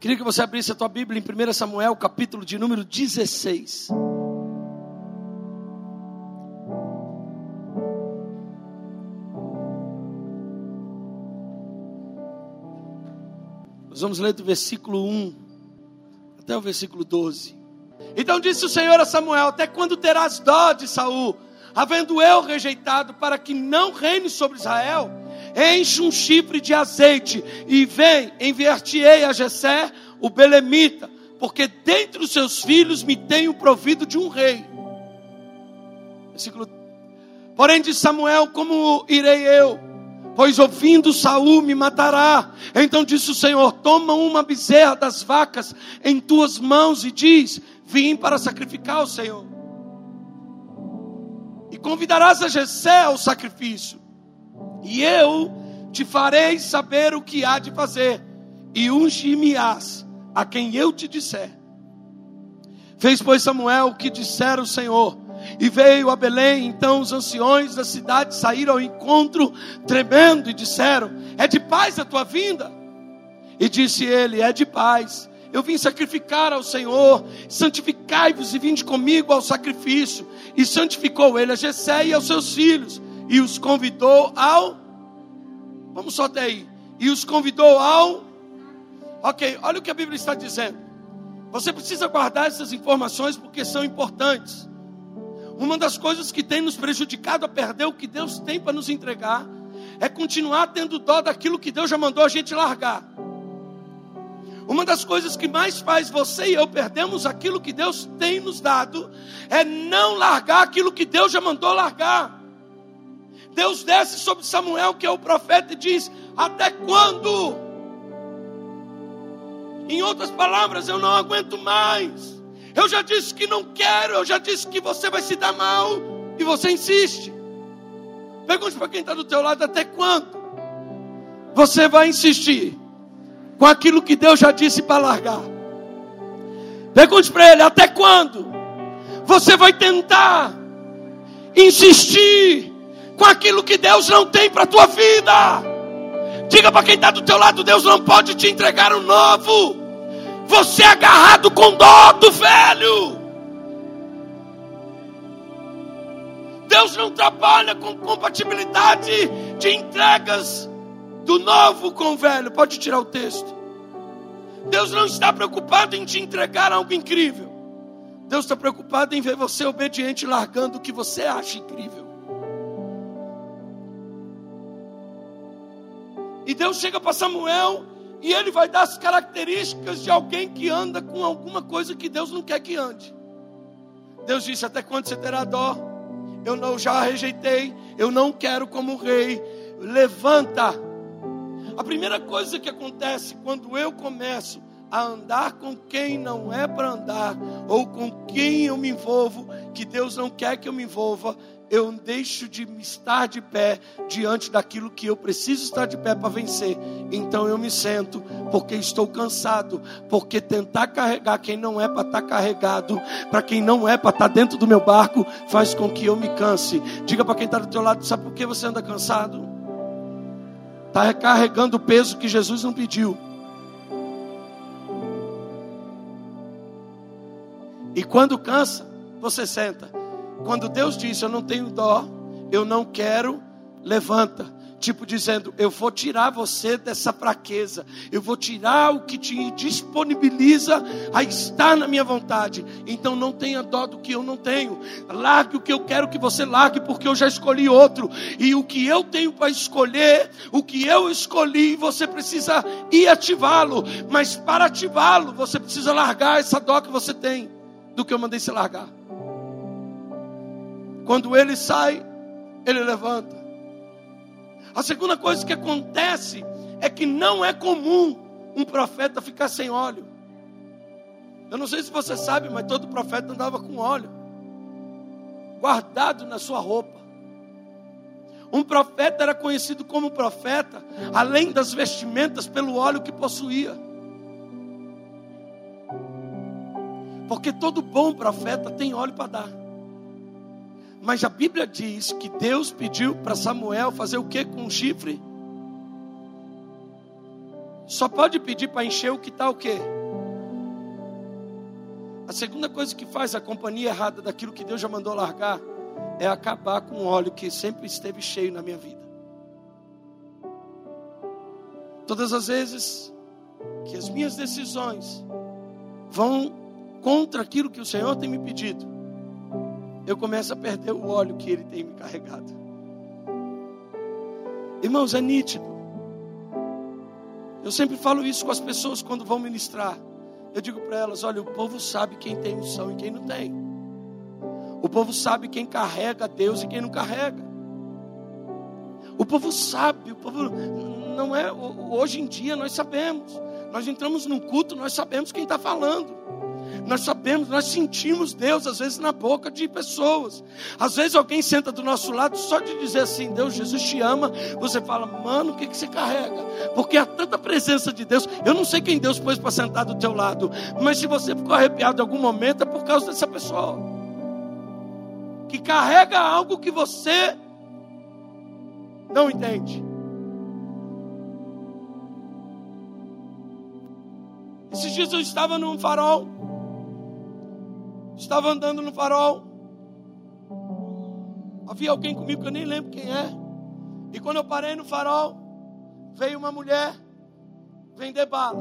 Queria que você abrisse a tua Bíblia em 1 Samuel, capítulo de número 16. Nós vamos ler do versículo 1 até o versículo 12. Então disse o Senhor a Samuel: Até quando terás dó de Saul, havendo eu rejeitado para que não reine sobre Israel? Enche um chifre de azeite e vem, enviar-te-ei a Jessé, o belemita, porque dentre os seus filhos me tenho provido de um rei. Versículo. Porém de Samuel, como irei eu? pois ouvindo Saul me matará. Então disse o Senhor: Toma uma bezerra das vacas em tuas mãos e diz: Vim para sacrificar o Senhor. E convidarás a Jessé ao sacrifício. E eu te farei saber o que há de fazer, e ungir-me-ás a quem eu te disser. Fez, pois, Samuel o que dissera o Senhor e veio a Belém, então os anciões da cidade saíram ao encontro, tremendo, e disseram: É de paz a tua vinda? E disse ele: É de paz. Eu vim sacrificar ao Senhor, santificai-vos e vinde comigo ao sacrifício. E santificou ele a Jessé e aos seus filhos, e os convidou ao. Vamos só até aí. E os convidou ao. Ok, olha o que a Bíblia está dizendo. Você precisa guardar essas informações porque são importantes. Uma das coisas que tem nos prejudicado a perder o que Deus tem para nos entregar é continuar tendo dó daquilo que Deus já mandou a gente largar. Uma das coisas que mais faz você e eu perdermos aquilo que Deus tem nos dado é não largar aquilo que Deus já mandou largar. Deus desce sobre Samuel, que é o profeta, e diz: Até quando? Em outras palavras, eu não aguento mais. Eu já disse que não quero, eu já disse que você vai se dar mal e você insiste. Pergunte para quem está do teu lado até quando você vai insistir com aquilo que Deus já disse para largar. Pergunte para ele até quando você vai tentar insistir com aquilo que Deus não tem para a tua vida. Diga para quem está do teu lado, Deus não pode te entregar um novo você é agarrado com dó do velho. Deus não trabalha com compatibilidade de entregas do novo com o velho. Pode tirar o texto. Deus não está preocupado em te entregar algo incrível. Deus está preocupado em ver você obediente largando o que você acha incrível. E Deus chega para Samuel e ele vai dar as características de alguém que anda com alguma coisa que Deus não quer que ande. Deus disse: Até quando você terá dó? Eu não já rejeitei, eu não quero como rei. Levanta. A primeira coisa que acontece quando eu começo a andar com quem não é para andar, ou com quem eu me envolvo, que Deus não quer que eu me envolva, eu deixo de estar de pé diante daquilo que eu preciso estar de pé para vencer. Então eu me sento, porque estou cansado, porque tentar carregar quem não é para estar carregado, para quem não é para estar dentro do meu barco, faz com que eu me canse. Diga para quem está do teu lado, sabe por que você anda cansado? Está recarregando o peso que Jesus não pediu. E quando cansa, você senta. Quando Deus disse: Eu não tenho dó, eu não quero, levanta. Tipo dizendo: Eu vou tirar você dessa fraqueza, eu vou tirar o que te disponibiliza a estar na minha vontade. Então não tenha dó do que eu não tenho. Largue o que eu quero que você largue, porque eu já escolhi outro. E o que eu tenho para escolher, o que eu escolhi, você precisa ir ativá-lo. Mas para ativá-lo, você precisa largar essa dó que você tem do que eu mandei você largar. Quando ele sai, ele levanta. A segunda coisa que acontece é que não é comum um profeta ficar sem óleo. Eu não sei se você sabe, mas todo profeta andava com óleo guardado na sua roupa. Um profeta era conhecido como profeta, além das vestimentas, pelo óleo que possuía. Porque todo bom profeta tem óleo para dar. Mas a Bíblia diz que Deus pediu para Samuel fazer o que com o chifre? só pode pedir para encher o que está o quê? A segunda coisa que faz a companhia errada daquilo que Deus já mandou largar é acabar com o óleo que sempre esteve cheio na minha vida. Todas as vezes que as minhas decisões vão contra aquilo que o Senhor tem me pedido, eu começo a perder o óleo que Ele tem me carregado. Irmãos, é nítido. Eu sempre falo isso com as pessoas quando vão ministrar. Eu digo para elas: olha, o povo sabe quem tem unção e quem não tem. O povo sabe quem carrega Deus e quem não carrega. O povo sabe, o povo não é. Hoje em dia nós sabemos. Nós entramos num culto, nós sabemos quem está falando. Nós sabemos, nós sentimos Deus às vezes na boca de pessoas. Às vezes alguém senta do nosso lado só de dizer assim: Deus, Jesus te ama. Você fala, mano, o que, que você carrega? Porque há tanta presença de Deus. Eu não sei quem Deus pôs para sentar do teu lado, mas se você ficou arrepiado em algum momento é por causa dessa pessoa que carrega algo que você não entende. Esses dias eu estava num farol. Estava andando no farol. Havia alguém comigo que eu nem lembro quem é. E quando eu parei no farol, veio uma mulher vender bala.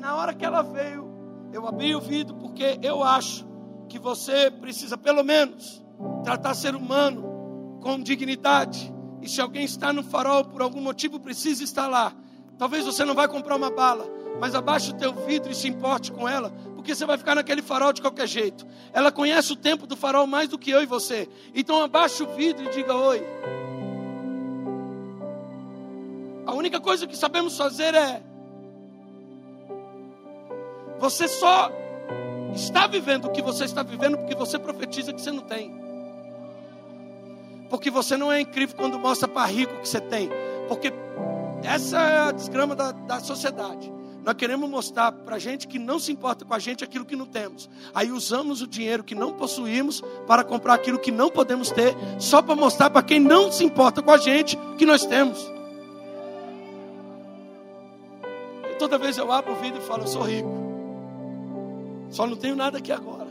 Na hora que ela veio, eu abri o vidro porque eu acho que você precisa pelo menos tratar ser humano com dignidade. E se alguém está no farol por algum motivo precisa estar lá. Talvez você não vai comprar uma bala, mas abaixe o teu vidro e se importe com ela, porque você vai ficar naquele farol de qualquer jeito. Ela conhece o tempo do farol mais do que eu e você. Então abaixe o vidro e diga oi. A única coisa que sabemos fazer é você só está vivendo o que você está vivendo porque você profetiza que você não tem. Porque você não é incrível quando mostra para rico que você tem. Porque essa é a desgrama da, da sociedade. Nós queremos mostrar para gente que não se importa com a gente aquilo que não temos. Aí usamos o dinheiro que não possuímos para comprar aquilo que não podemos ter, só para mostrar para quem não se importa com a gente que nós temos. E toda vez eu abro o vídeo e falo, eu sou rico. Só não tenho nada aqui agora.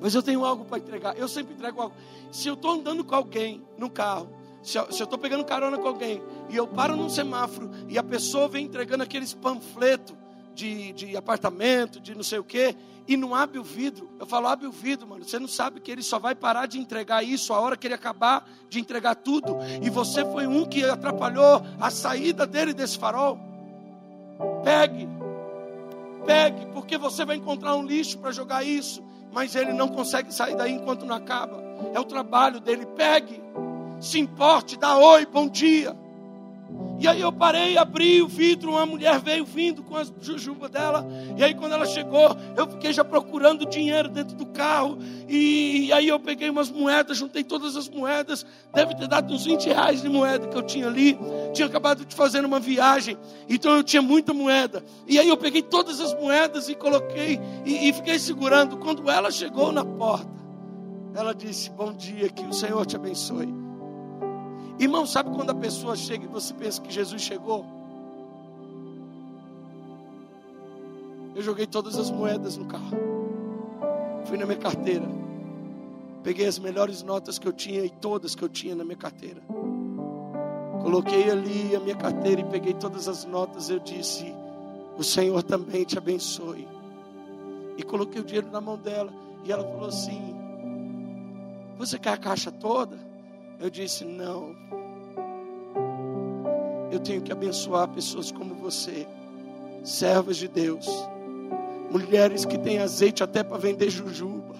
Mas eu tenho algo para entregar. Eu sempre entrego algo. Se eu estou andando com alguém no carro se eu estou pegando carona com alguém e eu paro num semáforo e a pessoa vem entregando aqueles panfletos de, de apartamento, de não sei o quê, e não abre o vidro, eu falo, abre o vidro, mano. Você não sabe que ele só vai parar de entregar isso a hora que ele acabar de entregar tudo. E você foi um que atrapalhou a saída dele desse farol. Pegue, pegue, porque você vai encontrar um lixo para jogar isso, mas ele não consegue sair daí enquanto não acaba. É o trabalho dele. Pegue se importe, dá oi, bom dia. E aí eu parei, abri o vidro, uma mulher veio vindo com as jujubas dela. E aí quando ela chegou, eu fiquei já procurando dinheiro dentro do carro. E, e aí eu peguei umas moedas, juntei todas as moedas. Deve ter dado uns 20 reais de moeda que eu tinha ali. Tinha acabado de fazer uma viagem, então eu tinha muita moeda. E aí eu peguei todas as moedas e coloquei e, e fiquei segurando. Quando ela chegou na porta, ela disse: Bom dia, que o Senhor te abençoe. Irmão, sabe quando a pessoa chega e você pensa que Jesus chegou? Eu joguei todas as moedas no carro. Fui na minha carteira. Peguei as melhores notas que eu tinha e todas que eu tinha na minha carteira. Coloquei ali a minha carteira e peguei todas as notas. Eu disse: O Senhor também te abençoe. E coloquei o dinheiro na mão dela. E ela falou assim: Você quer a caixa toda? Eu disse: não. Eu tenho que abençoar pessoas como você, servas de Deus, mulheres que têm azeite até para vender jujuba.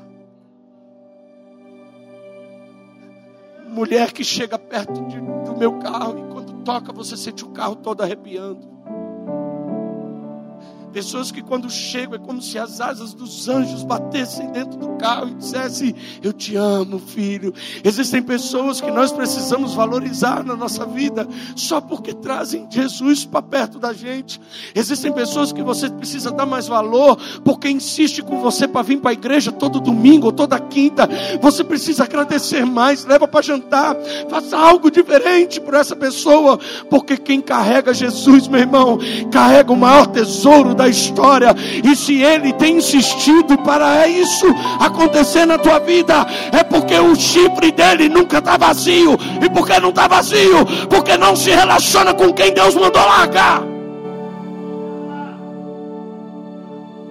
Mulher que chega perto de, do meu carro e quando toca você sente o carro todo arrepiando. Pessoas que quando chegam é como se as asas dos anjos batessem dentro do carro e dissessem: Eu te amo, filho. Existem pessoas que nós precisamos valorizar na nossa vida só porque trazem Jesus para perto da gente. Existem pessoas que você precisa dar mais valor porque insiste com você para vir para a igreja todo domingo ou toda quinta. Você precisa agradecer mais, leva para jantar, faça algo diferente por essa pessoa, porque quem carrega Jesus, meu irmão, carrega o maior tesouro da história. E se ele tem insistido para isso acontecer na tua vida, é porque o chifre dele nunca está vazio. E porque não está vazio? Porque não se relaciona com quem Deus mandou largar.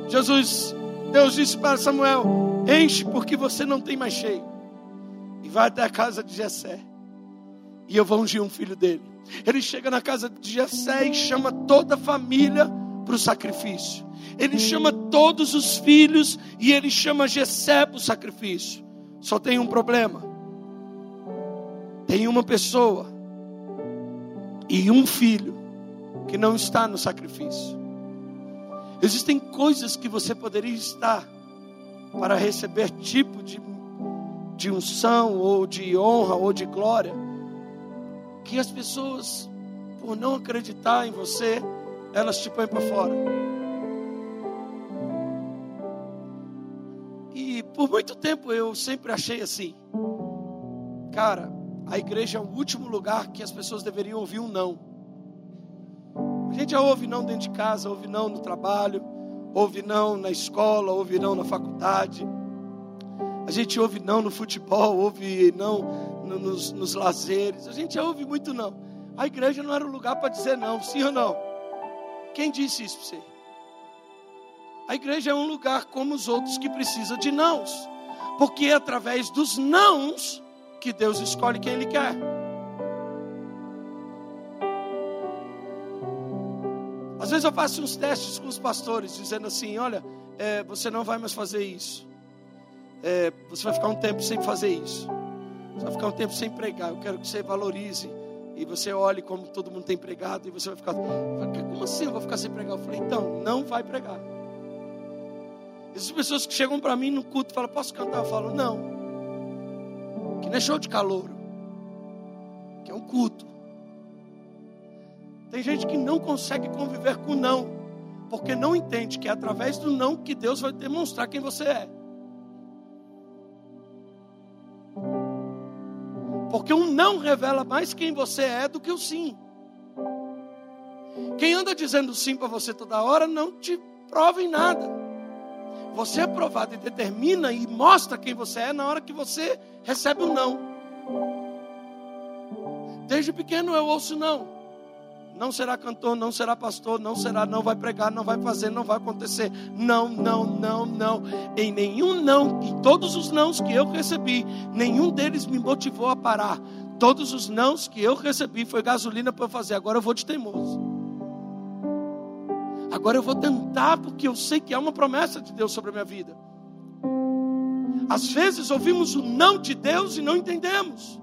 Jesus, Deus disse para Samuel: Enche, porque você não tem mais cheio. E vai até a casa de Jessé. E eu vou ungir um filho dele. Ele chega na casa de Jessé e chama toda a família para o sacrifício. Ele chama todos os filhos e ele chama Jessé para o sacrifício. Só tem um problema. Tem uma pessoa e um filho que não está no sacrifício. Existem coisas que você poderia estar para receber tipo de, de unção, ou de honra, ou de glória, que as pessoas, por não acreditar em você, elas te põem para fora. E por muito tempo eu sempre achei assim, cara, a igreja é o último lugar que as pessoas deveriam ouvir um não. A gente já ouve não dentro de casa, ouve não no trabalho, ouve não na escola, ouve não na faculdade. A gente ouve não no futebol, ouve não nos, nos lazeres. A gente já ouve muito não. A igreja não era o lugar para dizer não, sim ou não? Quem disse isso para você? A igreja é um lugar como os outros que precisa de nãos. Porque é através dos nãos que Deus escolhe quem Ele quer. Às vezes eu faço uns testes com os pastores, dizendo assim: olha, é, você não vai mais fazer isso. É, você vai ficar um tempo sem fazer isso. Você vai ficar um tempo sem pregar. Eu quero que você valorize. E você olhe como todo mundo tem pregado. E você vai ficar. Como assim eu vou ficar sem pregar? Eu falei: então, não vai pregar. Essas pessoas que chegam para mim no culto e falam: posso cantar? Eu falo: não. Que não é show de calor. Que é um culto. Tem gente que não consegue conviver com não, porque não entende que é através do não que Deus vai demonstrar quem você é. Porque um não revela mais quem você é do que o sim. Quem anda dizendo sim para você toda hora não te prova em nada. Você é provado e determina e mostra quem você é na hora que você recebe o um não. Desde pequeno eu ouço não não será cantor, não será pastor, não será, não vai pregar, não vai fazer, não vai acontecer. Não, não, não, não. Em nenhum não, em todos os nãos que eu recebi, nenhum deles me motivou a parar. Todos os nãos que eu recebi foi gasolina para eu fazer. Agora eu vou de teimoso. Agora eu vou tentar porque eu sei que há uma promessa de Deus sobre a minha vida. Às vezes ouvimos o não de Deus e não entendemos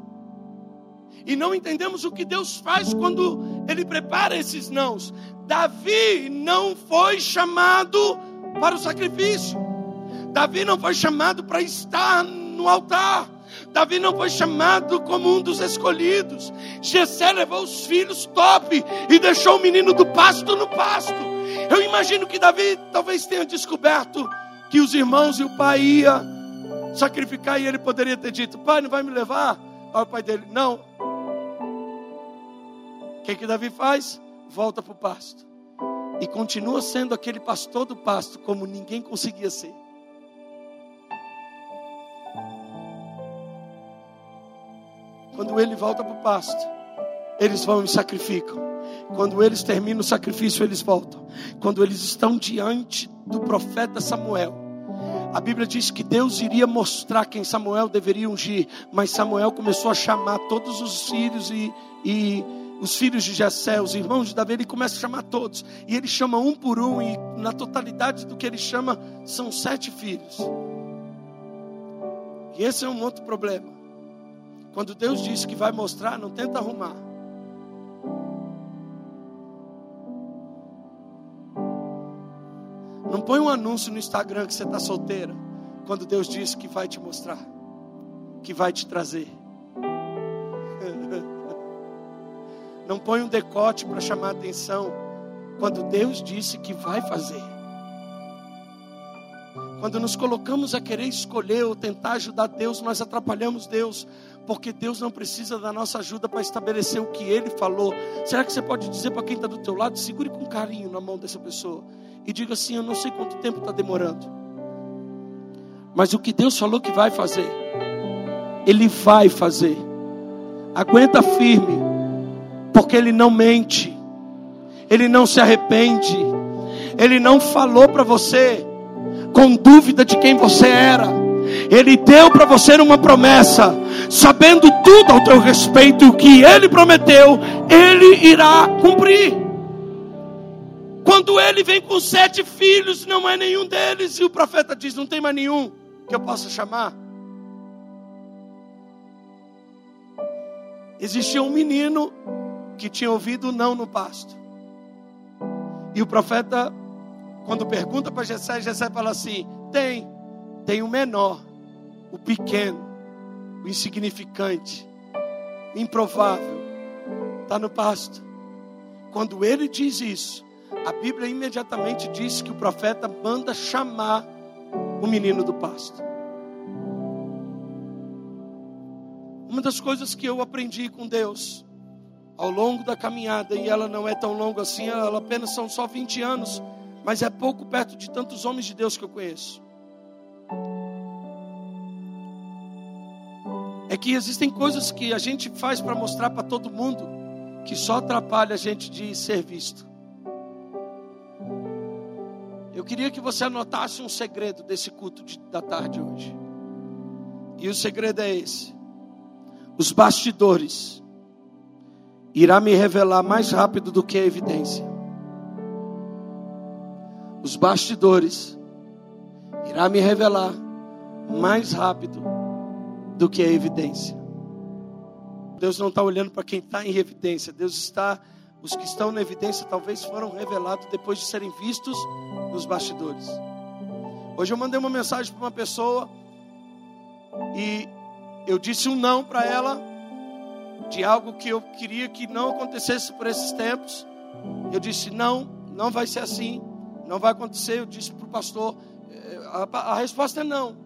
e não entendemos o que Deus faz quando Ele prepara esses nãos. Davi não foi chamado para o sacrifício, Davi não foi chamado para estar no altar. Davi não foi chamado como um dos escolhidos. Jessé levou os filhos top e deixou o menino do pasto no pasto. Eu imagino que Davi talvez tenha descoberto que os irmãos e o pai ia sacrificar e ele poderia ter dito: "Pai, não vai me levar?" Aí o pai dele: "Não, que, que Davi faz? Volta para o pasto. E continua sendo aquele pastor do pasto, como ninguém conseguia ser. Quando ele volta para o pasto, eles vão e sacrificam. Quando eles terminam o sacrifício, eles voltam. Quando eles estão diante do profeta Samuel, a Bíblia diz que Deus iria mostrar quem Samuel deveria ungir, mas Samuel começou a chamar todos os filhos e, e os filhos de Jessé, os irmãos de Davi, ele começa a chamar todos. E ele chama um por um, e na totalidade do que ele chama, são sete filhos. E esse é um outro problema. Quando Deus diz que vai mostrar, não tenta arrumar. Não põe um anúncio no Instagram que você está solteira, quando Deus disse que vai te mostrar, que vai te trazer. Não põe um decote para chamar atenção, quando Deus disse que vai fazer. Quando nos colocamos a querer escolher ou tentar ajudar Deus, nós atrapalhamos Deus, porque Deus não precisa da nossa ajuda para estabelecer o que Ele falou. Será que você pode dizer para quem está do teu lado, segure com carinho na mão dessa pessoa e diga assim: eu não sei quanto tempo está demorando, mas o que Deus falou que vai fazer, Ele vai fazer. Aguenta firme, porque Ele não mente, Ele não se arrepende, Ele não falou para você com dúvida de quem você era. Ele deu para você uma promessa, sabendo tudo ao teu respeito, o que ele prometeu, ele irá cumprir. Quando ele vem com sete filhos, não é nenhum deles, e o profeta diz: Não tem mais nenhum que eu possa chamar. Existia um menino que tinha ouvido não no pasto, e o profeta quando pergunta para Jessé, Jessé fala assim: tem, tem o menor, o pequeno, o insignificante, improvável, está no pasto. Quando ele diz isso, a Bíblia imediatamente diz que o profeta manda chamar o menino do pasto. Uma das coisas que eu aprendi com Deus ao longo da caminhada, e ela não é tão longa assim, ela apenas são só 20 anos mas é pouco perto de tantos homens de Deus que eu conheço. É que existem coisas que a gente faz para mostrar para todo mundo que só atrapalha a gente de ser visto. Eu queria que você anotasse um segredo desse culto de, da tarde hoje. E o segredo é esse: os bastidores irá me revelar mais rápido do que a evidência os bastidores, irá me revelar mais rápido do que a evidência. Deus não está olhando para quem está em evidência, Deus está, os que estão na evidência talvez foram revelados depois de serem vistos nos bastidores. Hoje eu mandei uma mensagem para uma pessoa e eu disse um não para ela de algo que eu queria que não acontecesse por esses tempos. Eu disse: não, não vai ser assim. Não vai acontecer. Eu disse para o pastor: eh, a, a resposta é não.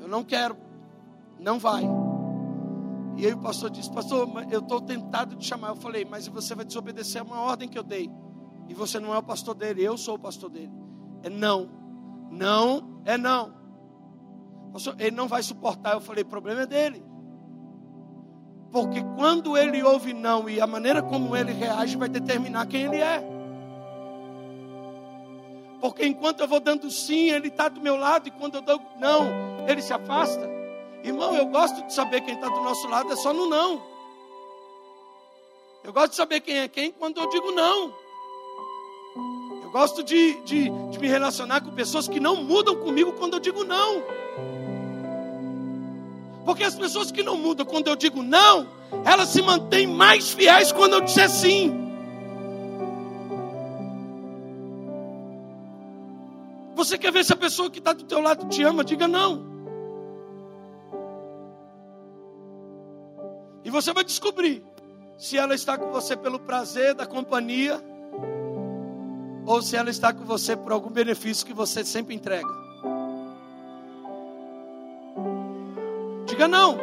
Eu não quero. Não vai. E aí o pastor disse: Pastor, eu estou tentado de chamar. Eu falei: Mas você vai desobedecer a uma ordem que eu dei. E você não é o pastor dele, eu sou o pastor dele. É não. Não é não. Ele não vai suportar. Eu falei: problema é dele. Porque quando ele ouve não e a maneira como ele reage vai determinar quem ele é. Porque enquanto eu vou dando sim, ele está do meu lado, e quando eu dou não, ele se afasta. Irmão, eu gosto de saber quem está do nosso lado, é só no não. Eu gosto de saber quem é quem quando eu digo não. Eu gosto de, de, de me relacionar com pessoas que não mudam comigo quando eu digo não. Porque as pessoas que não mudam quando eu digo não, elas se mantêm mais fiéis quando eu disser sim. Você quer ver se a pessoa que está do teu lado te ama? Diga não. E você vai descobrir se ela está com você pelo prazer da companhia ou se ela está com você por algum benefício que você sempre entrega. Diga não.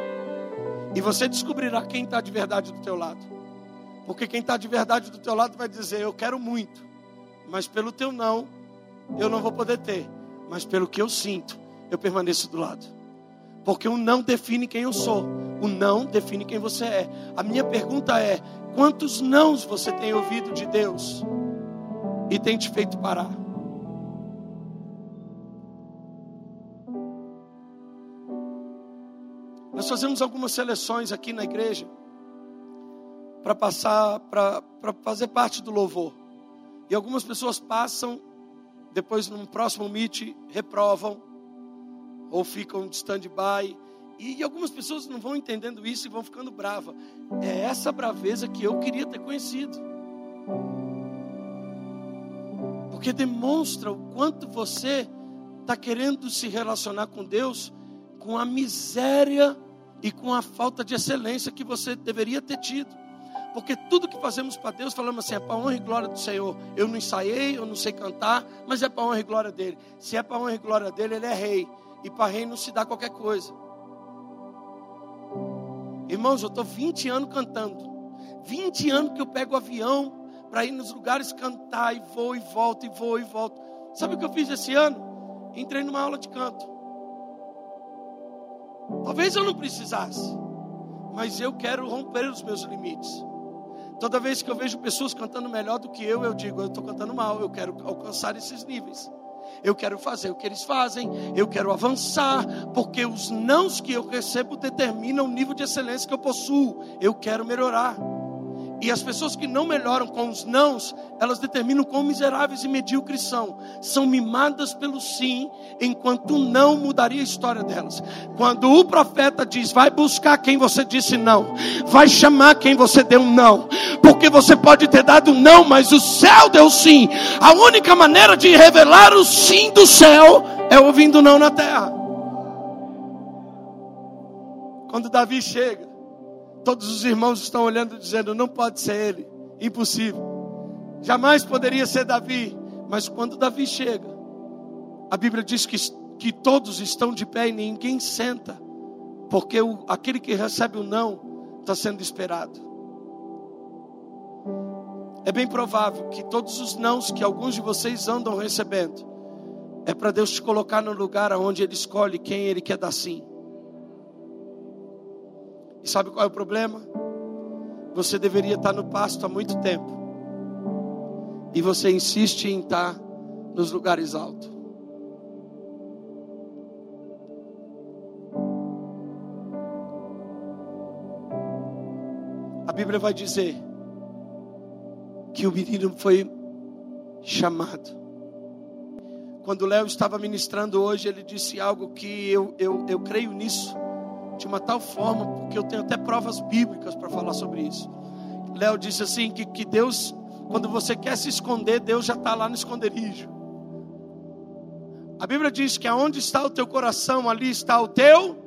E você descobrirá quem está de verdade do teu lado. Porque quem está de verdade do teu lado vai dizer: Eu quero muito, mas pelo teu não, eu não vou poder ter, mas pelo que eu sinto, eu permaneço do lado. Porque o não define quem eu sou, o não define quem você é. A minha pergunta é: quantos nãos você tem ouvido de Deus e tem te feito parar? Nós fazemos algumas seleções aqui na igreja para passar, para fazer parte do louvor. E algumas pessoas passam depois no próximo meet reprovam ou ficam de stand-by. E algumas pessoas não vão entendendo isso e vão ficando bravas. É essa braveza que eu queria ter conhecido. Porque demonstra o quanto você está querendo se relacionar com Deus com a miséria e com a falta de excelência que você deveria ter tido. Porque tudo que fazemos para Deus, falamos assim, é para honra e glória do Senhor. Eu não ensaiei, eu não sei cantar, mas é para honra e glória dele. Se é para honra e glória dele, ele é rei. E para rei não se dá qualquer coisa. Irmãos, eu estou 20 anos cantando. 20 anos que eu pego o avião para ir nos lugares cantar e vou e volto, e vou e volto. Sabe o que eu fiz esse ano? Entrei numa aula de canto. Talvez eu não precisasse, mas eu quero romper os meus limites. Toda vez que eu vejo pessoas cantando melhor do que eu, eu digo, eu estou cantando mal, eu quero alcançar esses níveis. Eu quero fazer o que eles fazem, eu quero avançar, porque os nãos que eu recebo determinam o nível de excelência que eu possuo. Eu quero melhorar. E as pessoas que não melhoram com os nãos, elas determinam quão miseráveis e medíocres são. São mimadas pelo sim, enquanto não mudaria a história delas. Quando o profeta diz, vai buscar quem você disse não, vai chamar quem você deu não, porque você pode ter dado não, mas o céu deu sim. A única maneira de revelar o sim do céu é ouvindo não na terra. Quando Davi chega, Todos os irmãos estão olhando dizendo: não pode ser ele, impossível. Jamais poderia ser Davi. Mas quando Davi chega, a Bíblia diz que, que todos estão de pé e ninguém senta, porque o, aquele que recebe o não está sendo esperado. É bem provável que todos os nãos que alguns de vocês andam recebendo, é para Deus te colocar no lugar onde Ele escolhe quem Ele quer dar sim. E sabe qual é o problema? Você deveria estar no pasto há muito tempo. E você insiste em estar nos lugares altos. A Bíblia vai dizer que o menino foi chamado. Quando Léo estava ministrando hoje, ele disse algo que eu, eu, eu creio nisso de uma tal forma, porque eu tenho até provas bíblicas para falar sobre isso. Léo disse assim: que, que Deus, quando você quer se esconder, Deus já está lá no esconderijo. A Bíblia diz que aonde está o teu coração, ali está o teu.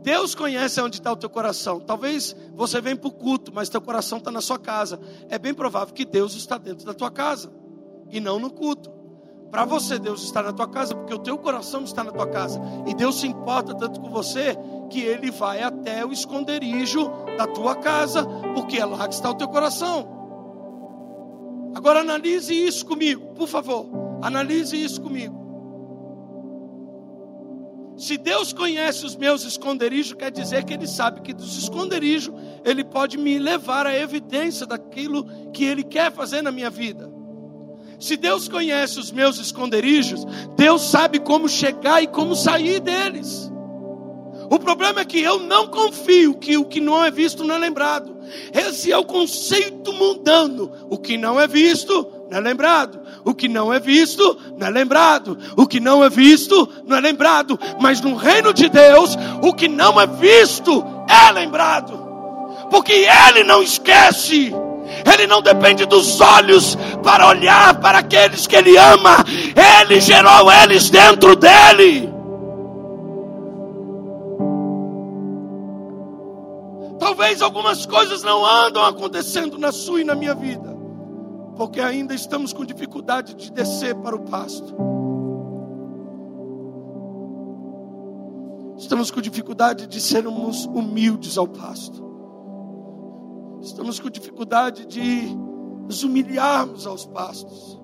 Deus conhece onde está o teu coração. Talvez você venha para o culto, mas teu coração está na sua casa. É bem provável que Deus está dentro da tua casa e não no culto. Para você, Deus está na tua casa, porque o teu coração está na tua casa. E Deus se importa tanto com você que Ele vai até o esconderijo da tua casa, porque é lá que está o teu coração. Agora analise isso comigo, por favor. Analise isso comigo. Se Deus conhece os meus esconderijos, quer dizer que Ele sabe que dos esconderijos Ele pode me levar à evidência daquilo que Ele quer fazer na minha vida. Se Deus conhece os meus esconderijos, Deus sabe como chegar e como sair deles. O problema é que eu não confio que o que não é visto não é lembrado. Esse é o conceito mundano. O que não é visto não é lembrado. O que não é visto não é lembrado. O que não é visto não é lembrado. Mas no reino de Deus, o que não é visto é lembrado. Porque Ele não esquece. Ele não depende dos olhos para olhar para aqueles que Ele ama, Ele gerou eles dentro dele. Talvez algumas coisas não andam acontecendo na sua e na minha vida, porque ainda estamos com dificuldade de descer para o pasto. Estamos com dificuldade de sermos humildes ao pasto. Estamos com dificuldade de nos humilharmos aos pastos.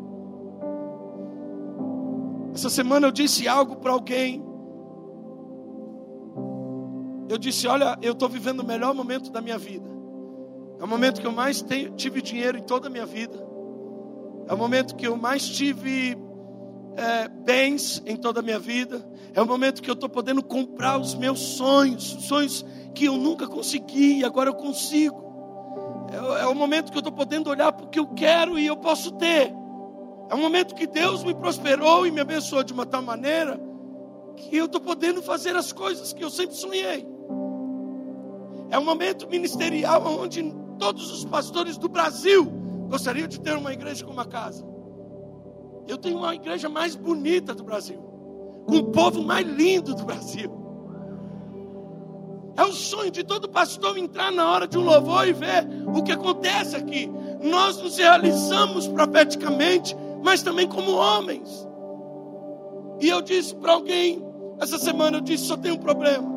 Essa semana eu disse algo para alguém. Eu disse: Olha, eu estou vivendo o melhor momento da minha vida. É o momento que eu mais tenho, tive dinheiro em toda a minha vida. É o momento que eu mais tive é, bens em toda a minha vida. É o momento que eu estou podendo comprar os meus sonhos, sonhos que eu nunca consegui agora eu consigo. É, é o momento que eu estou podendo olhar para o que eu quero e eu posso ter. É um momento que Deus me prosperou e me abençoou de uma tal maneira que eu estou podendo fazer as coisas que eu sempre sonhei. É um momento ministerial onde todos os pastores do Brasil gostariam de ter uma igreja como a casa. Eu tenho uma igreja mais bonita do Brasil, com o povo mais lindo do Brasil. É o sonho de todo pastor entrar na hora de um louvor e ver o que acontece aqui. Nós nos realizamos profeticamente, mas também como homens. E eu disse para alguém, essa semana eu disse: só tem um problema.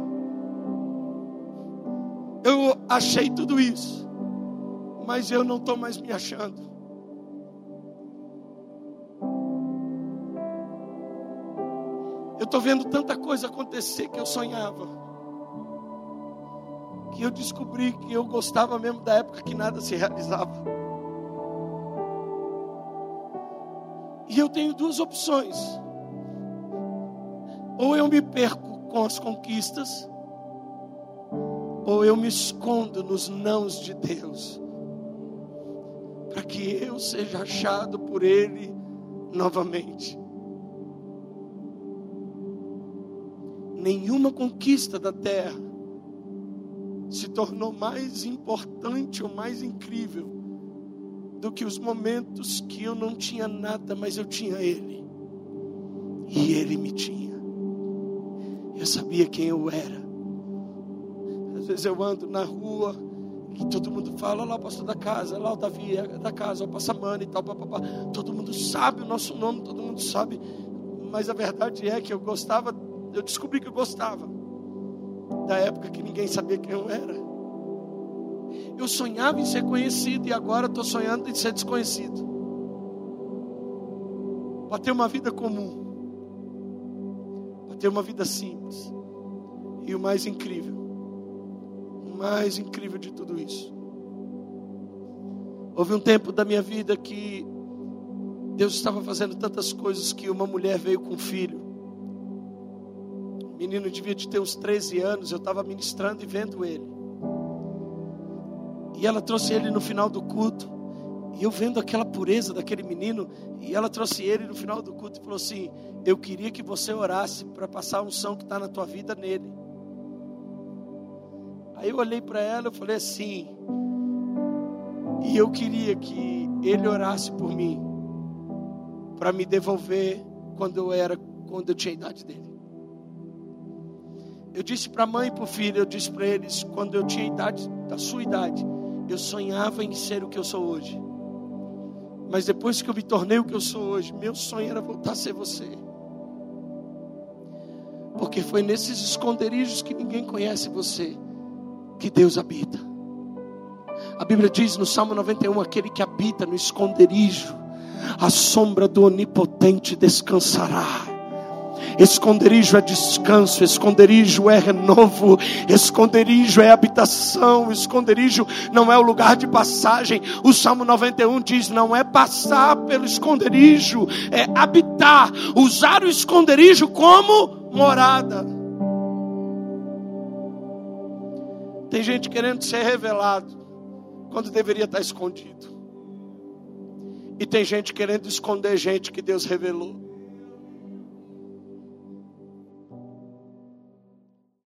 Eu achei tudo isso, mas eu não estou mais me achando. Eu estou vendo tanta coisa acontecer que eu sonhava. Que eu descobri que eu gostava mesmo da época que nada se realizava. E eu tenho duas opções. Ou eu me perco com as conquistas, ou eu me escondo nos nãos de Deus, para que eu seja achado por Ele novamente. nenhuma conquista da terra se tornou mais importante ou mais incrível do que os momentos que eu não tinha nada, mas eu tinha Ele. E Ele me tinha. Eu sabia quem eu era. Às vezes eu ando na rua e todo mundo fala, lá o pastor da casa, lá o Davi é da casa, o passamano e tal, papapá. todo mundo sabe o nosso nome, todo mundo sabe. Mas a verdade é que eu gostava eu descobri que eu gostava da época que ninguém sabia quem eu era. Eu sonhava em ser conhecido e agora estou sonhando em ser desconhecido. Para ter uma vida comum, para ter uma vida simples. E o mais incrível, o mais incrível de tudo isso. Houve um tempo da minha vida que Deus estava fazendo tantas coisas que uma mulher veio com um filho menino devia de ter uns 13 anos, eu estava ministrando e vendo ele. E ela trouxe ele no final do culto. E eu vendo aquela pureza daquele menino, e ela trouxe ele no final do culto e falou assim: Eu queria que você orasse para passar a unção que está na tua vida nele. Aí eu olhei para ela e falei assim: E eu queria que ele orasse por mim, para me devolver quando eu era, quando eu tinha a idade dele. Eu disse para a mãe e para o filho, eu disse para eles, quando eu tinha idade, da sua idade, eu sonhava em ser o que eu sou hoje. Mas depois que eu me tornei o que eu sou hoje, meu sonho era voltar a ser você. Porque foi nesses esconderijos que ninguém conhece você que Deus habita. A Bíblia diz no Salmo 91: aquele que habita no esconderijo, a sombra do Onipotente descansará. Esconderijo é descanso, esconderijo é renovo, esconderijo é habitação, esconderijo não é o lugar de passagem. O Salmo 91 diz: não é passar pelo esconderijo, é habitar, usar o esconderijo como morada. Tem gente querendo ser revelado quando deveria estar escondido. E tem gente querendo esconder gente que Deus revelou.